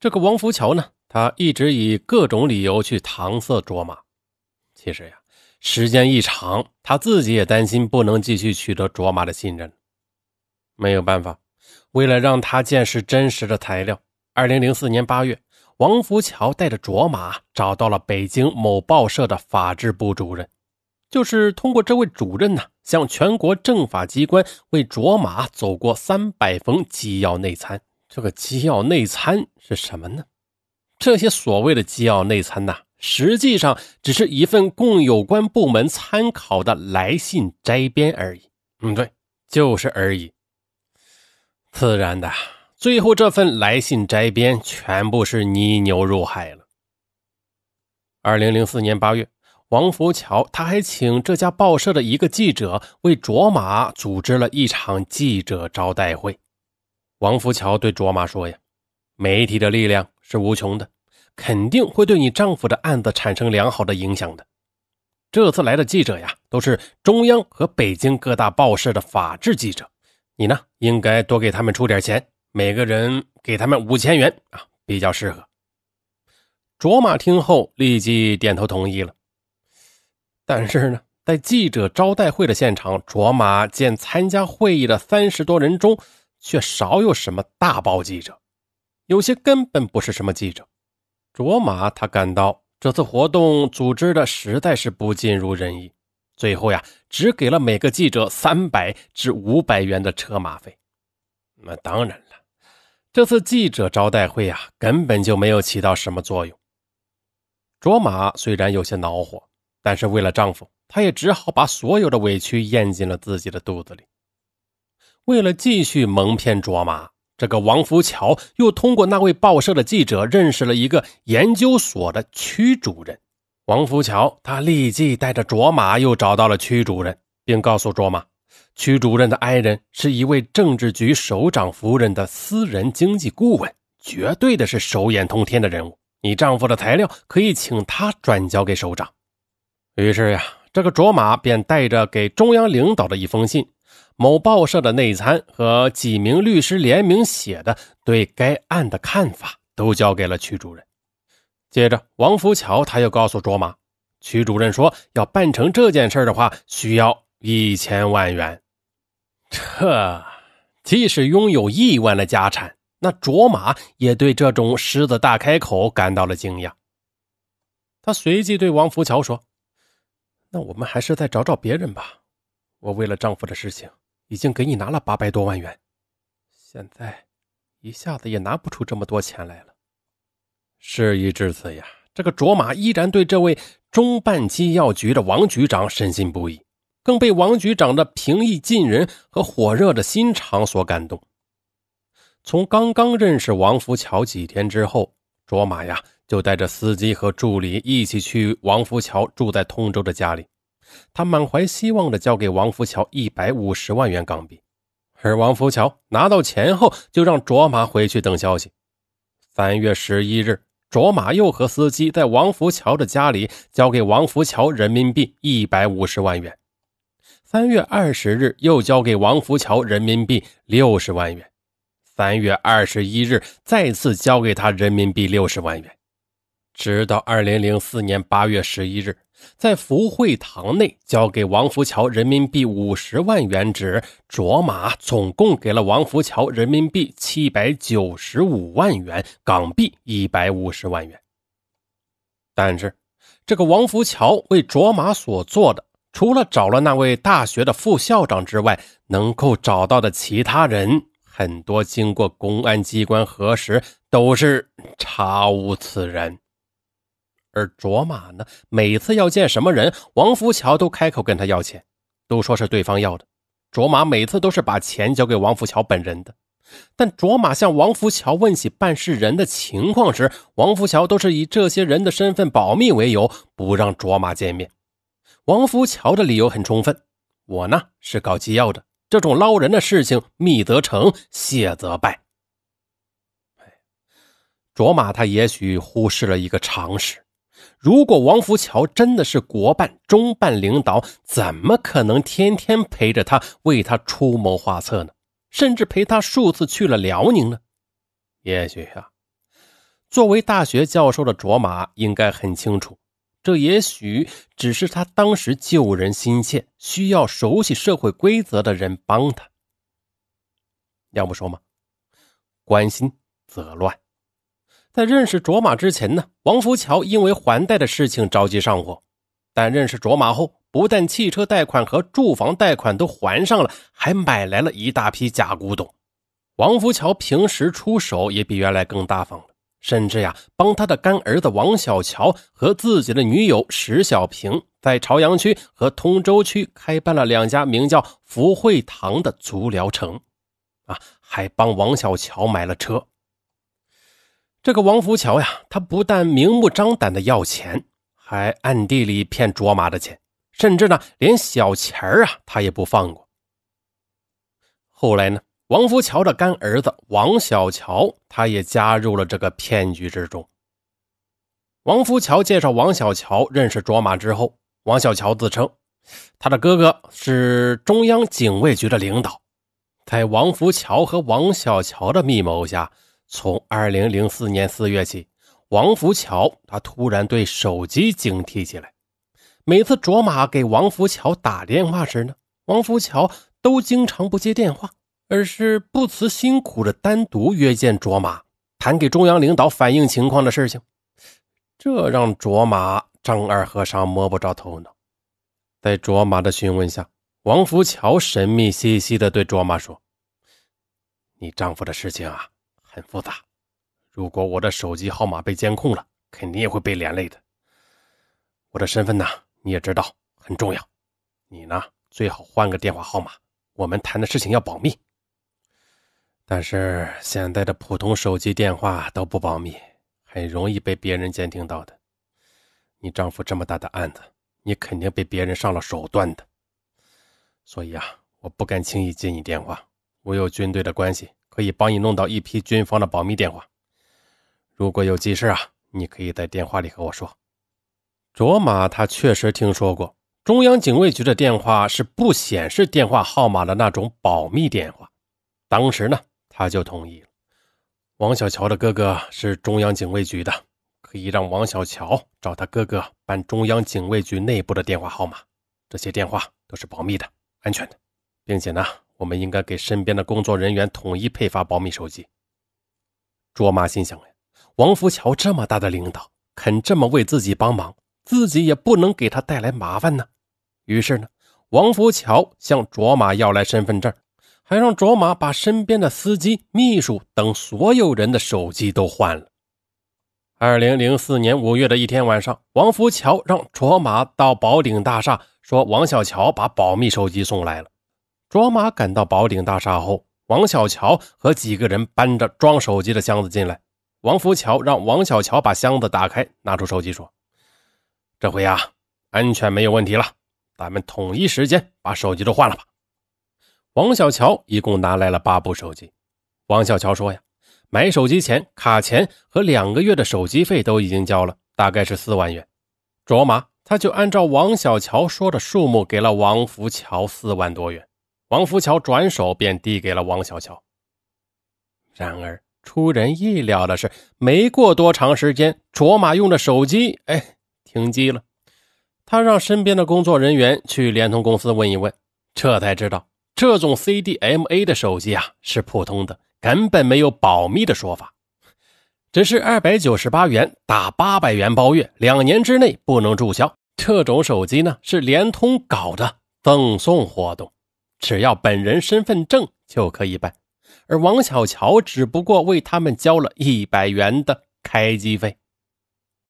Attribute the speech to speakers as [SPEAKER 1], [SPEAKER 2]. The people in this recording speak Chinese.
[SPEAKER 1] 这个王福桥呢，他一直以各种理由去搪塞卓玛。其实呀，时间一长，他自己也担心不能继续取得卓玛的信任。没有办法，为了让他见识真实的材料，二零零四年八月，王福桥带着卓玛找到了北京某报社的法制部主任，就是通过这位主任呢，向全国政法机关为卓玛走过三百封机要内参。这个机要内参是什么呢？这些所谓的机要内参呐，实际上只是一份供有关部门参考的来信摘编而已。嗯，对，就是而已。自然的，最后这份来信摘编全部是泥牛入海了。二零零四年八月，王福桥他还请这家报社的一个记者为卓玛组织了一场记者招待会。王福桥对卓玛说：“呀，媒体的力量是无穷的，肯定会对你丈夫的案子产生良好的影响的。这次来的记者呀，都是中央和北京各大报社的法制记者，你呢，应该多给他们出点钱，每个人给他们五千元啊，比较适合。”卓玛听后立即点头同意了。但是呢，在记者招待会的现场，卓玛见参加会议的三十多人中，却少有什么大报记者，有些根本不是什么记者。卓玛他感到这次活动组织的实在是不尽如人意，最后呀，只给了每个记者三百至五百元的车马费。那当然了，这次记者招待会啊，根本就没有起到什么作用。卓玛虽然有些恼火，但是为了丈夫，她也只好把所有的委屈咽进了自己的肚子里。为了继续蒙骗卓玛，这个王福桥又通过那位报社的记者认识了一个研究所的区主任。王福桥他立即带着卓玛又找到了区主任，并告诉卓玛，区主任的爱人是一位政治局首长夫人的私人经济顾问，绝对的是手眼通天的人物。你丈夫的材料可以请他转交给首长。于是呀，这个卓玛便带着给中央领导的一封信。某报社的内参和几名律师联名写的对该案的看法，都交给了曲主任。接着，王福桥他又告诉卓玛，曲主任说要办成这件事的话，需要一千万元。这即使拥有亿万的家产，那卓玛也对这种狮子大开口感到了惊讶。他随即对王福桥说：“那我们还是再找找别人吧。我为了丈夫的事情。”已经给你拿了八百多万元，现在一下子也拿不出这么多钱来了。事已至此呀，这个卓玛依然对这位中办机要局的王局长深信不疑，更被王局长的平易近人和火热的心肠所感动。从刚刚认识王福桥几天之后，卓玛呀就带着司机和助理一起去王福桥住在通州的家里。他满怀希望地交给王福桥一百五十万元港币，而王福桥拿到钱后，就让卓玛回去等消息。三月十一日，卓玛又和司机在王福桥的家里交给王福桥人民币一百五十万元。三月二十日，又交给王福桥人民币六十万元。三月二十一日，再次交给他人民币六十万元。直到二零零四年八月十一日。在福会堂内交给王福桥人民币五十万元纸，卓玛总共给了王福桥人民币七百九十五万元，港币一百五十万元。但是，这个王福桥为卓玛所做的，除了找了那位大学的副校长之外，能够找到的其他人，很多经过公安机关核实，都是查无此人。而卓玛呢，每次要见什么人，王福桥都开口跟他要钱，都说是对方要的。卓玛每次都是把钱交给王福桥本人的，但卓玛向王福桥问起办事人的情况时，王福桥都是以这些人的身份保密为由，不让卓玛见面。王福桥的理由很充分：我呢是搞机要的，这种捞人的事情，密则成，谢则败。卓玛他也许忽视了一个常识。如果王福桥真的是国办、中办领导，怎么可能天天陪着他，为他出谋划策呢？甚至陪他数次去了辽宁呢？也许啊，作为大学教授的卓玛应该很清楚，这也许只是他当时救人心切、需要熟悉社会规则的人帮他。要不说嘛，关心则乱。在认识卓玛之前呢，王福桥因为还贷的事情着急上火，但认识卓玛后，不但汽车贷款和住房贷款都还上了，还买来了一大批假古董。王福桥平时出手也比原来更大方了，甚至呀，帮他的干儿子王小桥和自己的女友石小平在朝阳区和通州区开办了两家名叫福惠堂的足疗城，啊，还帮王小桥买了车。这个王福桥呀，他不但明目张胆的要钱，还暗地里骗卓玛的钱，甚至呢，连小钱啊，他也不放过。后来呢？王福桥的干儿子王小桥，他也加入了这个骗局之中。王福桥介绍王小桥认识卓玛之后，王小桥自称他的哥哥是中央警卫局的领导。在王福桥和王小桥的密谋下，从2004年4月起，王福桥他突然对手机警惕起来。每次卓玛给王福桥打电话时呢，王福桥都经常不接电话。而是不辞辛苦的单独约见卓玛，谈给中央领导反映情况的事情，这让卓玛丈二和尚摸不着头脑。在卓玛的询问下，王福桥神秘兮兮的对卓玛说：“你丈夫的事情啊，很复杂。如果我的手机号码被监控了，肯定也会被连累的。我的身份呢，你也知道很重要。你呢，最好换个电话号码，我们谈的事情要保密。”但是现在的普通手机电话都不保密，很容易被别人监听到的。你丈夫这么大的案子，你肯定被别人上了手段的。所以啊，我不敢轻易接你电话。我有军队的关系，可以帮你弄到一批军方的保密电话。如果有急事啊，你可以在电话里和我说。卓玛他确实听说过中央警卫局的电话是不显示电话号码的那种保密电话，当时呢。他就同意了。王小乔的哥哥是中央警卫局的，可以让王小乔找他哥哥办中央警卫局内部的电话号码。这些电话都是保密的、安全的，并且呢，我们应该给身边的工作人员统一配发保密手机。卓玛心想呀，王福桥这么大的领导，肯这么为自己帮忙，自己也不能给他带来麻烦呢。于是呢，王福桥向卓玛要来身份证。还让卓玛把身边的司机、秘书等所有人的手机都换了。二零零四年五月的一天晚上，王福桥让卓玛到宝鼎大厦，说王小乔把保密手机送来了。卓玛赶到宝鼎大厦后，王小乔和几个人搬着装手机的箱子进来。王福桥让王小乔把箱子打开，拿出手机说：“这回啊，安全没有问题了，咱们统一时间把手机都换了吧。”王小乔一共拿来了八部手机。王小乔说：“呀，买手机钱、卡钱和两个月的手机费都已经交了，大概是四万元。”卓玛他就按照王小乔说的数目给了王福桥四万多元。王福桥转手便递给了王小乔。然而出人意料的是，没过多长时间，卓玛用的手机哎停机了。他让身边的工作人员去联通公司问一问，这才知道。这种 CDMA 的手机啊是普通的，根本没有保密的说法，只是二百九十八元打八百元包月，两年之内不能注销。这种手机呢是联通搞的赠送活动，只要本人身份证就可以办，而王小乔只不过为他们交了一百元的开机费。